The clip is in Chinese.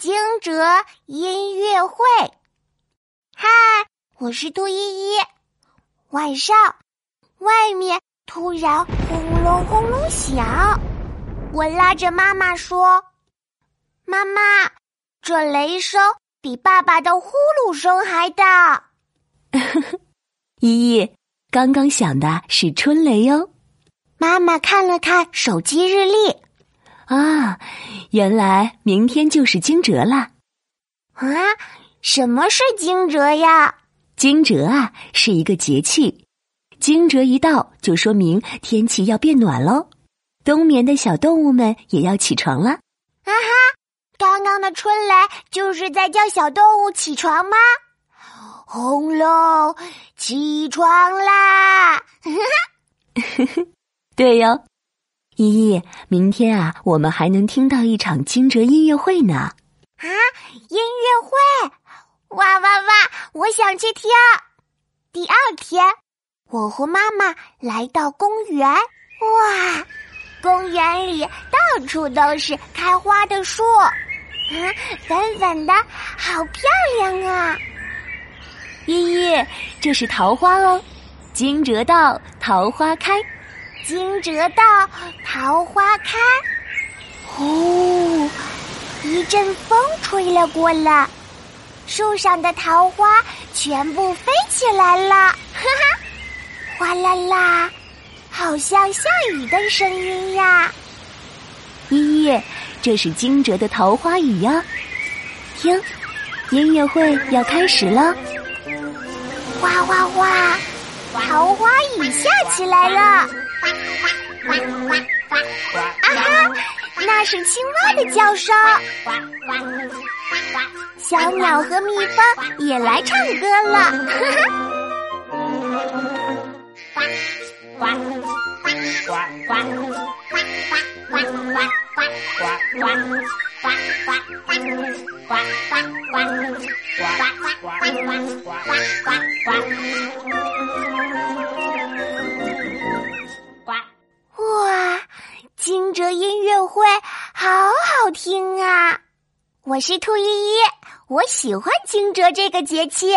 惊蛰音乐会。嗨，我是杜依依。晚上，外面突然轰隆轰隆响，我拉着妈妈说：“妈妈，这雷声比爸爸的呼噜声还大。”依依，刚刚响的是春雷哟。妈妈看了看手机日历。啊，原来明天就是惊蛰了！啊，什么是惊蛰呀？惊蛰啊，是一个节气，惊蛰一到，就说明天气要变暖喽。冬眠的小动物们也要起床了。啊哈，刚刚的春雷就是在叫小动物起床吗？轰隆，起床啦！呵呵，对哟。依依，明天啊，我们还能听到一场惊蛰音乐会呢！啊，音乐会！哇哇哇！我想去听。第二天，我和妈妈来到公园，哇，公园里到处都是开花的树，啊，粉粉的，好漂亮啊！依依，这是桃花哦，惊蛰到，桃花开。惊蛰到，桃花开。呼，一阵风吹了过来，树上的桃花全部飞起来了，哈哈，哗啦啦，好像下雨的声音呀。依依，这是惊蛰的桃花雨呀。听，音乐会要开始了。哗哗哗，桃花雨下起来了。啊哈，那是青蛙的叫声。小鸟和蜜蜂也来唱歌了。哈哈。惊蛰音乐会好好听啊！我是兔依依，我喜欢惊蛰这个节气。